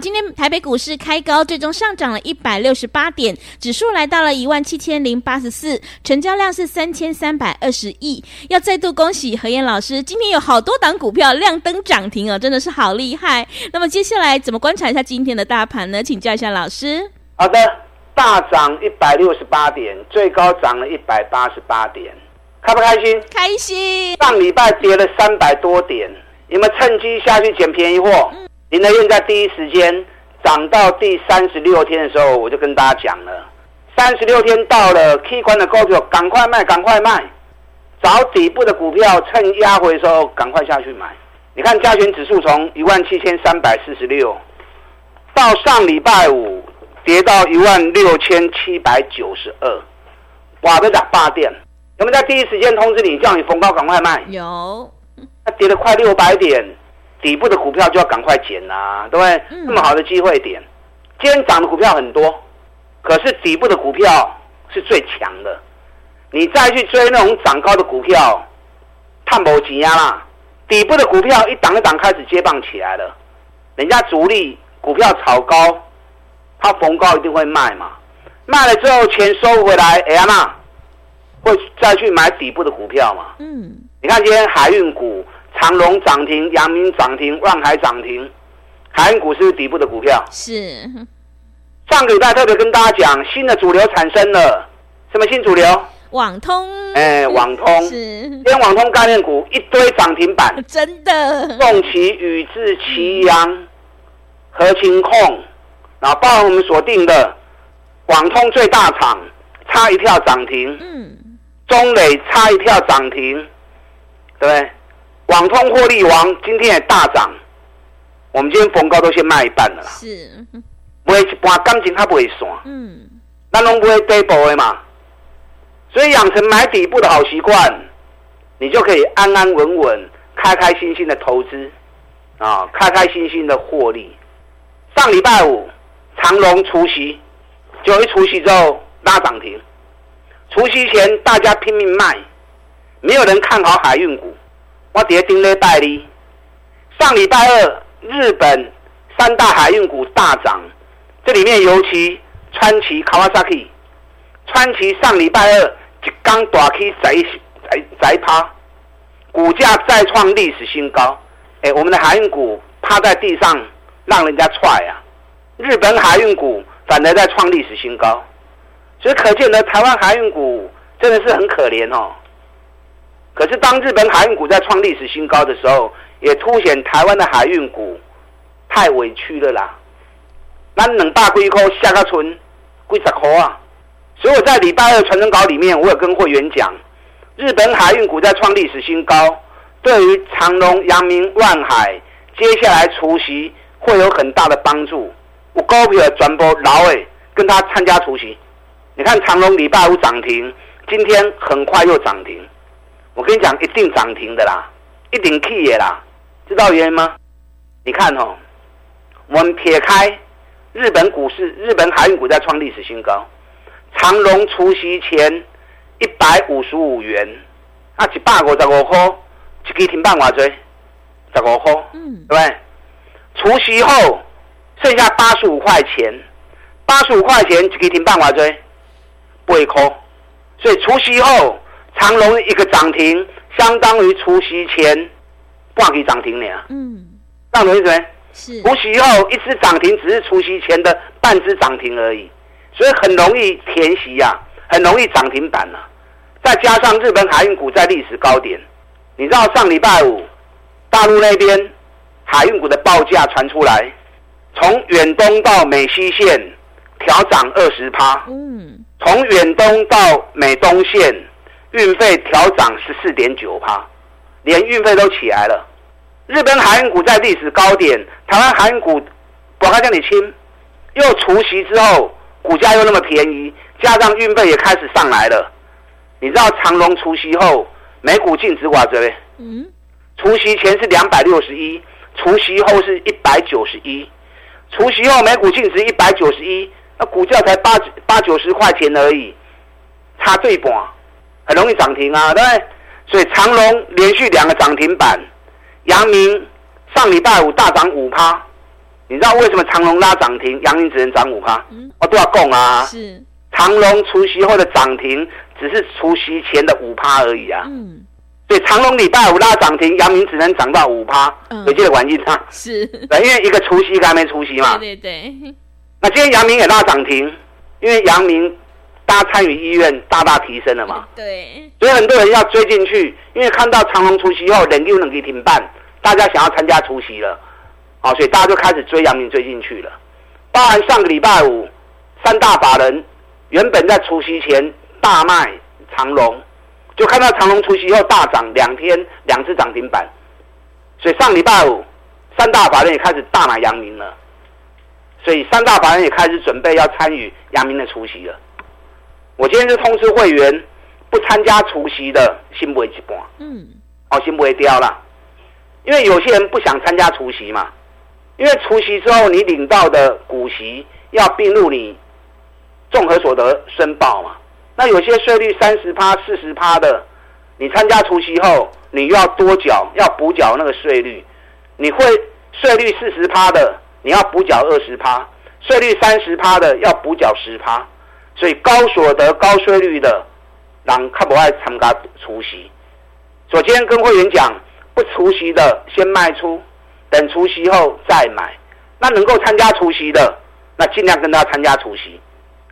今天台北股市开高，最终上涨了一百六十八点，指数来到了一万七千零八十四，成交量是三千三百二十亿。要再度恭喜何燕老师，今天有好多档股票亮灯涨停哦，真的是好厉害。那么接下来怎么观察一下今天的大盘呢？请教一下老师。好的，大涨一百六十八点，最高涨了一百八十八点，开不开心？开心。上礼拜跌了三百多点，有没有趁机下去捡便宜货？嗯林德燕在第一时间涨到第三十六天的时候，我就跟大家讲了，三十六天到了，K 关的股票赶快卖，赶快卖，找底部的股票，趁压回的时候赶快下去买。你看加权指数从一万七千三百四十六，到上礼拜五跌到一万六千七百九十二，哇，都打霸点。有没有在第一时间通知你，叫你逢高赶快卖？有，它跌了快六百点。底部的股票就要赶快减啦、啊，对不对？嗯、那么好的机会点，今天涨的股票很多，可是底部的股票是最强的。你再去追那种涨高的股票，探不挤压啦。底部的股票一档一档开始接棒起来了，人家主力股票炒高，他逢高一定会卖嘛，卖了之后钱收回来，哎呀妈，会再去买底部的股票嘛。嗯，你看今天海运股。长隆涨停，阳明涨停，万海涨停，海运股是底部的股票。是。上个礼拜特别跟大家讲，新的主流产生了，什么新主流？网通。哎、欸，网通。是。今天网通概念股一堆涨停板。真的。重奇、宇智、奇阳、合情控，然后包含我们锁定的网通最大厂，差一票涨停。嗯。中磊差一票涨停，对不对？网通获利王今天也大涨，我们今天逢高都先卖一半了啦。是，买一半感情它不会散。嗯，那拢不会跌波的嘛。所以养成买底部的好习惯，你就可以安安稳稳、开开心心的投资啊，开开心心的获利。上礼拜五长隆除夕，就一除夕之后拉涨停。除夕前大家拼命卖，没有人看好海运股。我跌定了代理。上礼拜二，日本三大海运股大涨，这里面尤其川崎 Kawasaki，川崎上礼拜二一刚大起在在在趴，股价再创历史新高。哎，我们的海运股趴在地上，让人家踹啊！日本海运股反而在创历史新高，所以可见的台湾海运股真的是很可怜哦。可是，当日本海运股在创历史新高的时候，也凸显台湾的海运股太委屈了啦。那两百几块下个村几十块啊！所以我在礼拜二传真稿里面，我有跟会员讲，日本海运股在创历史新高，对于长隆、阳明、万海接下来除息会有很大的帮助。我高票转播老伟跟他参加除息，你看长隆礼拜五涨停，今天很快又涨停。我跟你讲，一定涨停的啦，一定起的啦，知道原因吗？你看哦，我们撇开日本股市，日本海运股在创历史新高，长荣除夕前一百五十五元，啊，一百五十五块，一支停板多少？十五块，嗯，对不对？除夕后剩下八十五块钱，八十五块钱一支停板多少？八块，所以除夕后。长隆一个涨停，相当于除夕前半支涨停了。嗯，这样懂意思没？是。除夕后一支涨停，只是除夕前的半只涨停而已，所以很容易填息呀，很容易涨停板啊。再加上日本海运股在历史高点，你知道上礼拜五大陆那边海运股的报价传出来，从远东到美西线调涨二十趴。嗯。从远东到美东线。运费调涨十四点九趴，连运费都起来了。日本海运股在历史高点，台湾海运股不它这里轻，又除息之后股价又那么便宜，加上运费也开始上来了。你知道长隆除息后每股净值多少？嗯，除息前是两百六十一，除息后是一百九十一，除息后每股净值一百九十一，那股价才八八九十块钱而已，差最半，很容易涨停啊，对不对？所以长隆连续两个涨停板。阳明上礼拜五大涨五趴，你知道为什么长隆拉涨停，阳明只能涨五趴？嗯，我都要供啊。是长隆除夕后的涨停，只是除夕前的五趴而已啊。嗯，所以长隆礼拜五拉涨停，阳明只能涨到五趴。嗯，有这个关系吗？是，对，因为一个除夕，一个还没除夕嘛。对对对。那今天阳明也拉涨停，因为阳明大家参与意愿大大提升了嘛。对。所以很多人要追进去，因为看到长隆除息后，人又能给停办。大家想要参加除夕了，好，所以大家就开始追阳明追进去了。包含上个礼拜五，三大法人原本在除夕前大卖长隆，就看到长隆除息后大涨两天两次涨停板，所以上礼拜五三大法人也开始大买阳明了，所以三大法人也开始准备要参与阳明的除夕了。我今天是通知会员，不参加除夕的心不会一半，嗯，哦，心不会掉了。因为有些人不想参加除夕嘛，因为除夕之后你领到的股息要并入你综合所得申报嘛，那有些税率三十趴、四十趴的，你参加除夕后，你又要多缴，要补缴那个税率，你会税率四十趴的，你要补缴二十趴，税率三十趴的要补缴十趴，所以高所得高税率的人较不爱参加除息。首先跟会员讲。不除息的先卖出，等除息后再买。那能够参加除息的，那尽量跟他参加除息。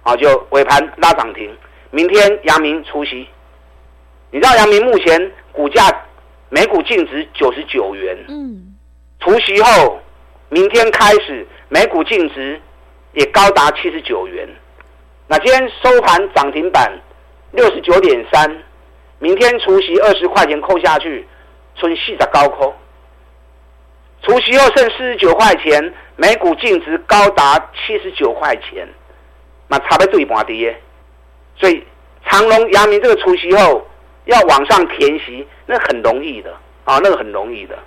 好，就尾盘拉涨停。明天阳明除息，你知道阳明目前股价每股净值九十九元。嗯。除息后，明天开始每股净值也高达七十九元。那今天收盘涨停板六十九点三，明天除夕二十块钱扣下去。存息的高扣，除息后剩四十九块钱，每股净值高达七十九块钱，那差不多对半跌。所以长隆、阳明这个除夕后要往上填息，那很容易的啊，那个很容易的。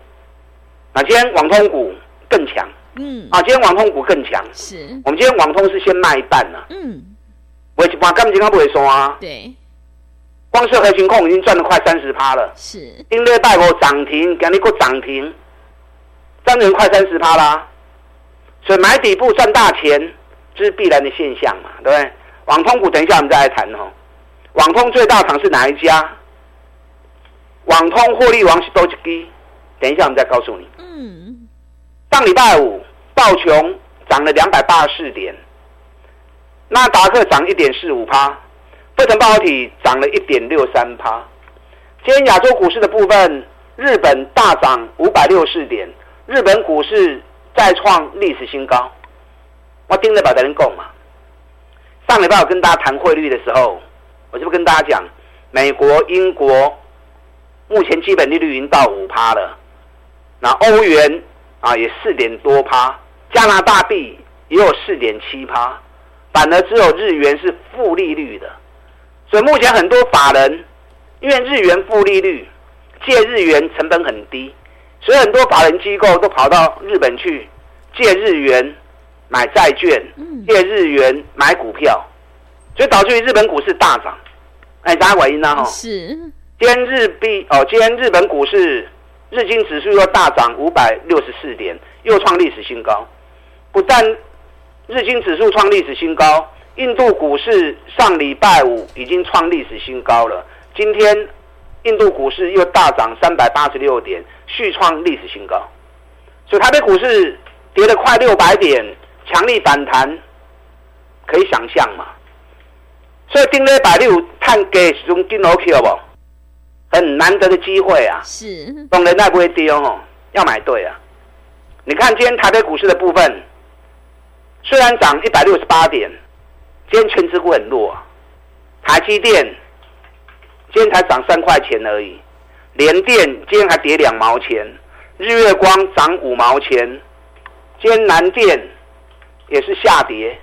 那今天网通股更强，嗯，啊，今天网通股更强。是，我们今天网通是先卖一半了，嗯，我一般根本就不会说啊，对。光是核心控已经赚了快三十趴了，是。因为带我涨停，给你个涨停，涨了快三十趴啦。所以买底部赚大钱，这是必然的现象嘛，对不对？网通股等一下我们再来谈哦。网通最大厂是哪一家？网通获利王是多吉，等一下我们再告诉你。嗯。上礼拜五道琼涨了两百八十四点，纳达克涨一点四五趴。费城半导体涨了一点六三趴。今天亚洲股市的部分，日本大涨五百六十四点，日本股市再创历史新高。我盯着把人讲嘛。上礼拜我跟大家谈汇率的时候，我就不跟大家讲，美国、英国目前基本利率已经到五趴了，那欧元啊也四点多趴，加拿大币也有四点七趴，反而只有日元是负利率的。所以目前很多法人，因为日元负利率，借日元成本很低，所以很多法人机构都跑到日本去借日元买债券，借日元买股票，所以导致于日本股市大涨。哎，大家回应呢？哈，是。今天日币哦，今天日本股市日经指数又大涨五百六十四点，又创历史新高。不但日经指数创历史新高。印度股市上礼拜五已经创历史新高了，今天印度股市又大涨三百八十六点，续创历史新高。所以台北股市跌了快六百点，强力反弹，可以想象嘛。所以今天百六探给始终进 OK 了不？很难得的机会啊！是，当然那不会跌哦，要买对啊。你看今天台北股市的部分，虽然涨一百六十八点。今天权值股很弱，台积电今天才涨三块钱而已。联电今天还跌两毛钱，日月光涨五毛钱，今天南电也是下跌。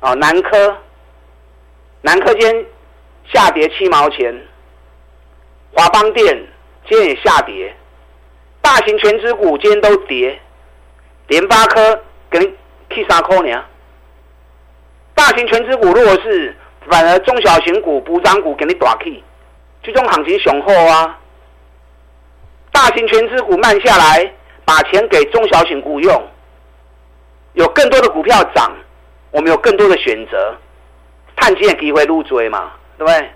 哦，南科，南科今天下跌七毛钱，华邦电今天也下跌，大型权值股今天都跌，联发科给去三扣呢。大型全值股如果是反而中小型股补涨股给你大 K，这种行情雄厚啊。大型全值股慢下来，把钱给中小型股用，有更多的股票涨。我们有更多的选择，探金的机会入追嘛，对不对？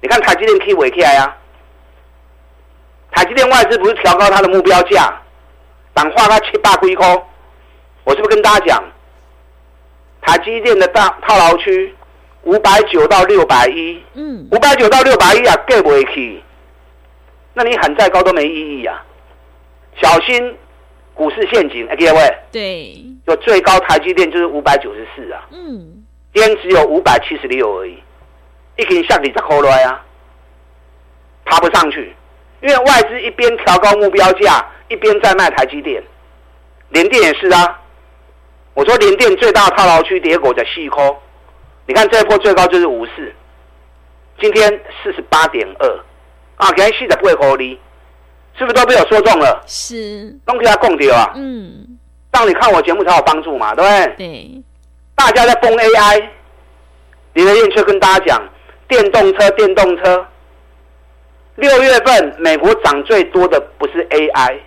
你看台积电可以尾起来啊，台积电外资不是调高它的目标价，但画它七八几块，我是不是跟大家讲，台积电的大套牢区五百九到六百一，嗯，五百九到六百一啊，给不起，那你喊再高都没意义啊，小心。股市陷阱，各位，对，就最高台积电就是五百九十四啊，嗯，今天只有五百七十六而已，一根下底在扣来啊，爬不上去，因为外资一边调高目标价，一边在卖台积电，联电也是啊，我说联电最大套牢区跌股在细抠，你看这一波最高就是五四，今天四十八点二，啊，给人细的不会合理。是不是都被我说中了？是，都给他供掉啊。嗯，让你看我节目才有帮助嘛，对不对？对。大家在疯 AI，林德燕却跟大家讲，电动车，电动车。六月份美国涨最多的不是 AI，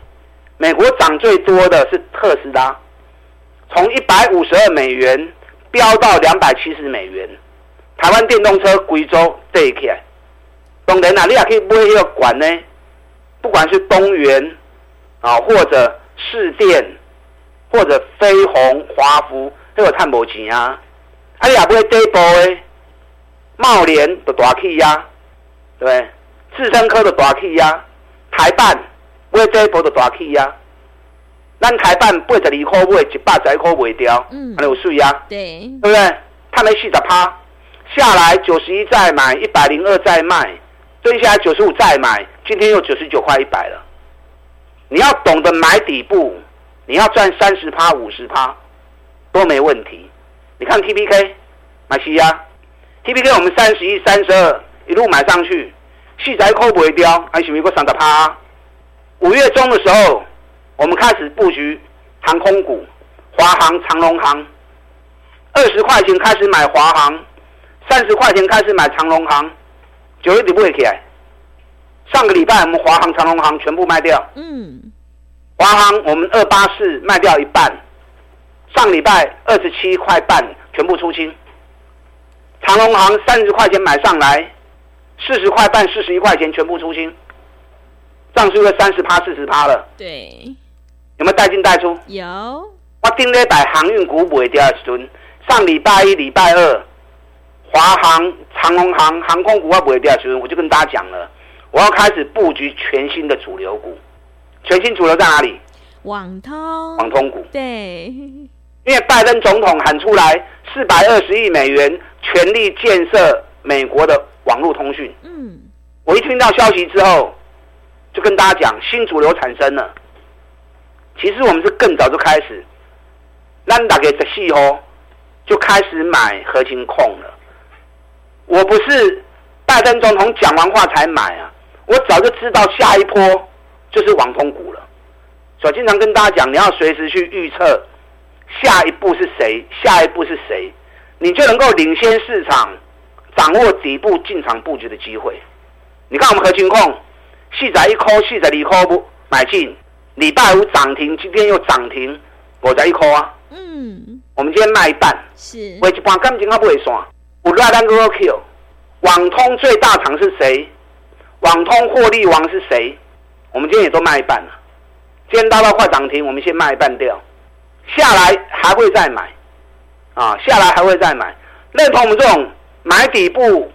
美国涨最多的是特斯拉，从一百五十二美元飙到两百七十美元。台湾电动车贵州这一块，当然啦，你也可以买一个管呢。不管是东元啊，或者士电，或者飞鸿、华孚，都有探无钱啊！啊，你也不会跌波诶，茂联的大气压，对不对？智伸科的大气压，台办不会跌波的大气压，咱台办八十二块买，一百十一块卖掉，嗯，还有税啊，对，对不对？他没四十趴，下来九十一再买，一百零二再卖。蹲下来九十五再买，今天又九十九块一百了。你要懂得买底部，你要赚三十趴、五十趴都没问题。你看 T P K 买西亚，T P K 我们三十一、三十二一路买上去，细仔扣不会掉，还是一个三十趴。五月中的时候，我们开始布局航空股，华航、长龙航。二十块钱开始买华航，三十块钱开始买长龙航。九月底不会起来。上个礼拜我们华航、长龙航全部卖掉。嗯。华航我们二八四卖掉一半，上礼拜二十七块半全部出清。长荣航三十块钱买上来，四十块半、四十一块钱全部出清，涨出个三十趴、四十趴了。对。有没有带进带出？有。我顶礼拜航运股不会掉一吨，上礼拜一、礼拜二。华航、长荣航航空股要不会掉，所以我就跟大家讲了，我要开始布局全新的主流股。全新主流在哪里？网通。网通股。对。因为拜登总统喊出来四百二十亿美元全力建设美国的网络通讯。嗯。我一听到消息之后，就跟大家讲新主流产生了。其实我们是更早就开始，那大概十四号就开始买核心控了。我不是拜登总统讲完话才买啊，我早就知道下一波就是网通股了，所以经常跟大家讲，你要随时去预测下一步是谁，下一步是谁，你就能够领先市场，掌握底部进场布局的机会。你看我们合勤控，细仔一颗，细仔二颗不买进，礼拜五涨停，今天又涨停，我在一颗啊。嗯，我们今天卖一半，是，我一半感情还不会算。五拉单个 Q，网通最大厂是谁？网通获利王是谁？我们今天也都卖一半了。今天大到快涨停，我们先卖一半掉，下来还会再买，啊，下来还会再买。认同我们这种买底部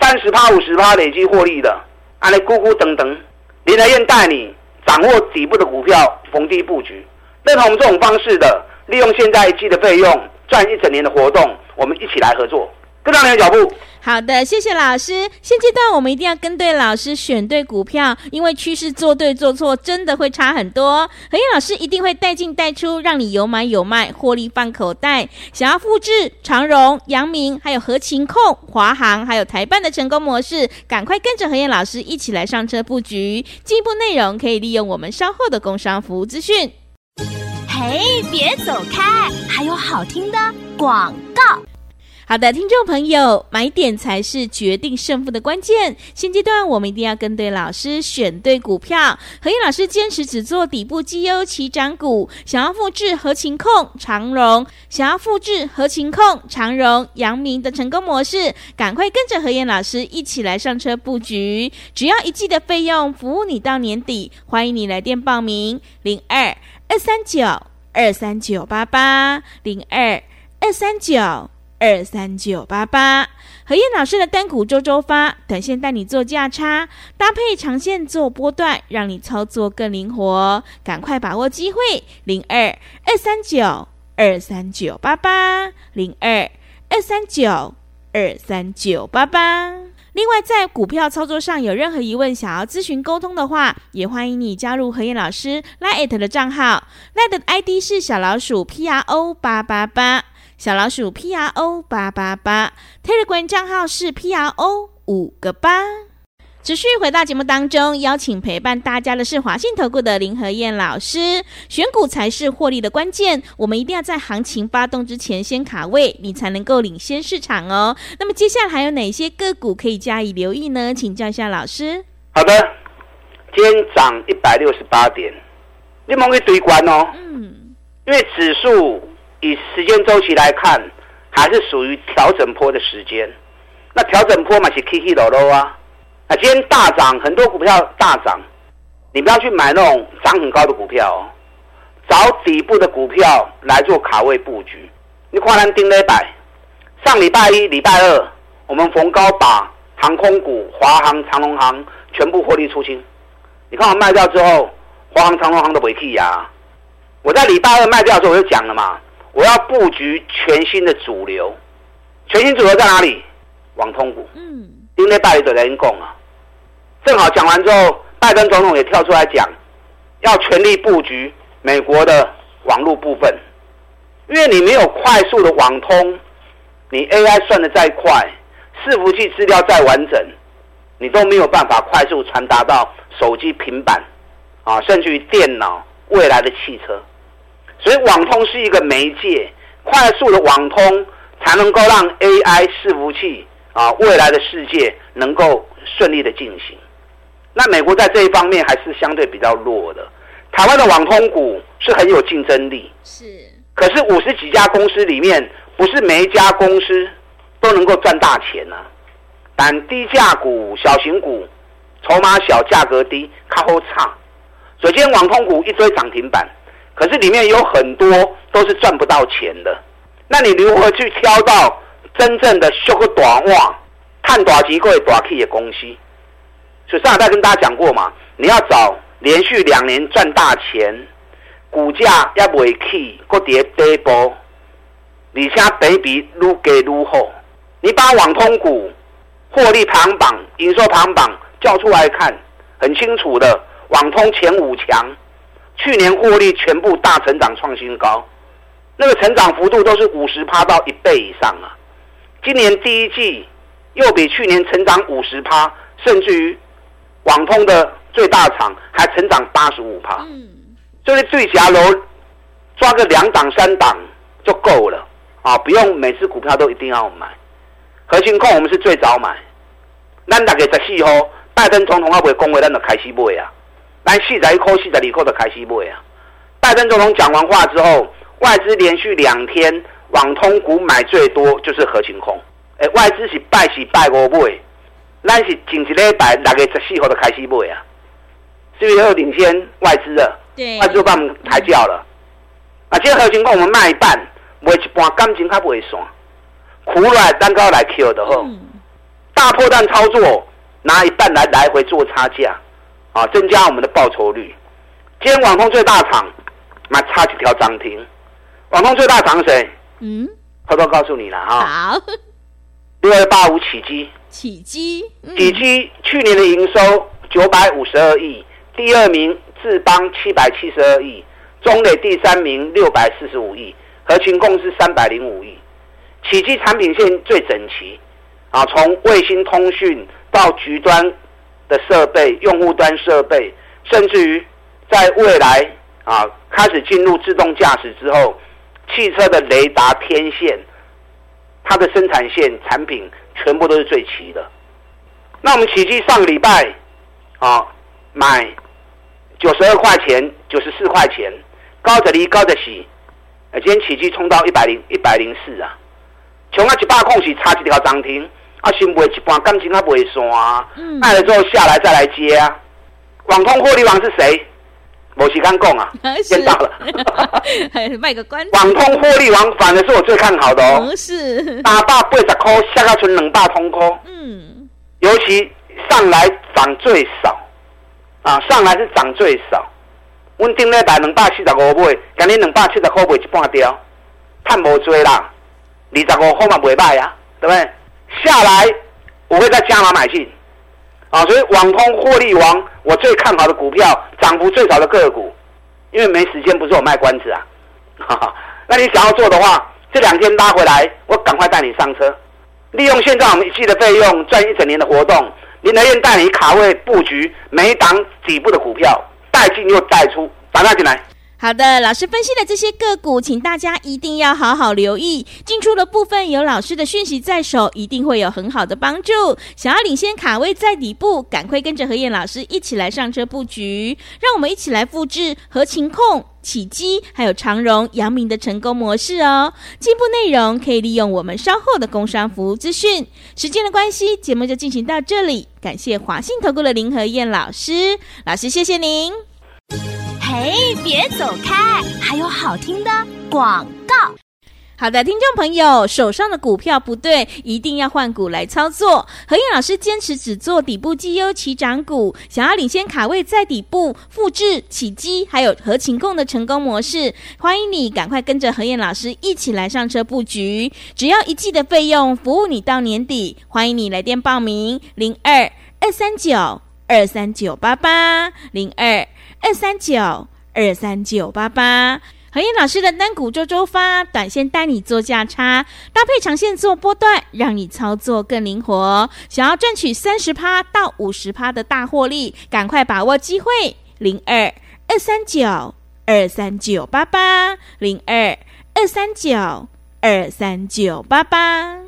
三十趴、五十趴累积获利的，安利咕咕等等，林来燕带你掌握底部的股票，逢低布局。认同这种方式的，利用现在一季的费用赚一整年的活动，我们一起来合作。跟上你的脚步。好的，谢谢老师。现阶段我们一定要跟对老师，选对股票，因为趋势做对做错真的会差很多。何燕老师一定会带进带出，让你有买有卖，获利放口袋。想要复制长荣、阳明、还有合勤控、华航，还有台办的成功模式，赶快跟着何燕老师一起来上车布局。进一步内容可以利用我们稍后的工商服务资讯。嘿，别走开，还有好听的广告。好的，听众朋友，买点才是决定胜负的关键。现阶段我们一定要跟对老师，选对股票。何燕老师坚持只做底部绩优起涨股。想要复制合勤控、长荣，想要复制合勤控、长荣、阳明的成功模式，赶快跟着何燕老师一起来上车布局。只要一季的费用，服务你到年底。欢迎你来电报名：零二二三九二三九八八零二二三九。二三九八八，何燕老师的单股周周发，短线带你做价差，搭配长线做波段，让你操作更灵活。赶快把握机会，零二二三九二三九八八，零二二三九二三九八八。另外，在股票操作上有任何疑问，想要咨询沟通的话，也欢迎你加入何燕老师 l i t 的账号 l i t 的 ID 是小老鼠 P R O 八八八。小老鼠 P R O 八八八，Telegram 账号是 P R O 五个八。持续回到节目当中，邀请陪伴大家的是华信投顾的林和燕老师。选股才是获利的关键，我们一定要在行情发动之前先卡位，你才能够领先市场哦。那么接下来还有哪些个股可以加以留意呢？请教一下老师。好的，今天涨一百六十八点，你们可以堆关哦。嗯，因为指数。以时间周期来看，还是属于调整波的时间。那调整波嘛是起起落落啊。啊，今天大涨，很多股票大涨，你不要去买那种涨很高的股票哦，找底部的股票来做卡位布局。你看咱顶礼拜，上礼拜一、礼拜二，我们逢高把航空股、华航、长隆航全部获利出清。你看我卖掉之后，华航、长隆航都没气呀。我在礼拜二卖掉的时候我就讲了嘛。我要布局全新的主流，全新主流在哪里？网通股。嗯，因为拜登人讲啊，正好讲完之后，拜登总统也跳出来讲，要全力布局美国的网络部分，因为你没有快速的网通，你 AI 算的再快，伺服器资料再完整，你都没有办法快速传达到手机、平板，啊，甚至于电脑未来的汽车。所以网通是一个媒介，快速的网通才能够让 AI 伺服器啊未来的世界能够顺利的进行。那美国在这一方面还是相对比较弱的，台湾的网通股是很有竞争力。是，可是五十几家公司里面，不是每一家公司都能够赚大钱啊。但低价股、小型股，筹码小、价格低，靠后差。首先，网通股一堆涨停板。可是里面有很多都是赚不到钱的，那你如何去挑到真正的修个短袜、看短期会短期的公司？所以上礼拜跟大家讲过嘛，你要找连续两年赚大钱，股价要不会起，个跌跌波，你现在比比撸给撸后，你把网通股获利排行榜、营收排行榜叫出来看，很清楚的，网通前五强。去年获利全部大成长创新高，那个成长幅度都是五十趴到一倍以上啊！今年第一季又比去年成长五十趴，甚至于网通的最大厂还成长八十五趴。嗯，所以对夹楼抓个两档三档就够了啊！不用每次股票都一定要买。核心控我们是最早买，咱大概十四号拜登总统要不会恭维，咱就开始买啊！来四十一块、四十二块的开始买啊！拜登总统讲完话之后，外资连续两天网通股买最多就是合情控。哎，外资是拜是拜五买，咱是前一礼拜六月十四号的开始买啊，是不是又领先外资了？对，外资又帮我们抬轿了。啊，这合情控我们卖一半，卖一半感情较不会散，苦来蛋糕来 Q 的吼，嗯、大破蛋操作拿一半来来回做差价。啊，增加我们的报酬率。今天网通最大厂，那差几条涨停。网通最大厂谁？嗯，偷偷告诉你了哈。好，六二八五启碁，启碁，启碁去年的营收九百五十二亿，第二名智邦七百七十二亿，中磊第三名六百四十五亿，合勤共是三百零五亿。起基产品线最整齐，啊，从卫星通讯到局端的设备、用户端设备，甚至于在未来啊开始进入自动驾驶之后，汽车的雷达天线。它的生产线产品全部都是最齐的。那我们奇迹上个礼拜啊买九十二块钱、九十四块钱，高着离高着洗。今天奇迹冲到一百零一百零四啊，从啊一百空隙差几条涨停，啊先卖一半，感情啊卖散啊，卖了之后下来再来接啊。网通获利王是谁？某时间讲啊，先到了，卖个关子。网通获利王反而是我最看好的哦，是打八八十块，下个存两百通块。嗯，尤其上来涨最少，啊，上来是涨最少。我顶礼拜两百四十五买，今年两百七十块卖一半掉，赚无多啦。二十五块嘛袂歹啊，对不对？下来我会再加码买进。啊，所以网通获利王，我最看好的股票，涨幅最少的个股，因为没时间，不是我卖关子啊。哈哈，那你想要做的话，这两天拉回来，我赶快带你上车，利用现在我们一季的费用赚一整年的活动，林和彦带你卡位布局每档底部的股票，带进又带出，打大进来。好的，老师分析的这些个股，请大家一定要好好留意。进出的部分有老师的讯息在手，一定会有很好的帮助。想要领先卡位在底部，赶快跟着何燕老师一起来上车布局。让我们一起来复制合勤控、启碁还有长荣、阳明的成功模式哦。进一步内容可以利用我们稍后的工商服务资讯。时间的关系，节目就进行到这里。感谢华信投顾的林和燕老师，老师谢谢您。嘿，别走开！还有好听的广告。好的，听众朋友，手上的股票不对，一定要换股来操作。何燕老师坚持只做底部绩优起涨股，想要领先卡位在底部，复制启碁还有合情控的成功模式。欢迎你赶快跟着何燕老师一起来上车布局，只要一季的费用，服务你到年底。欢迎你来电报名：零二二三九二三九八八零二。二三九二三九八八，和彦老师的单股周周发，短线带你做价差，搭配长线做波段，让你操作更灵活。想要赚取三十趴到五十趴的大获利，赶快把握机会！零二二三九二三九八八，零二二三九二三九八八。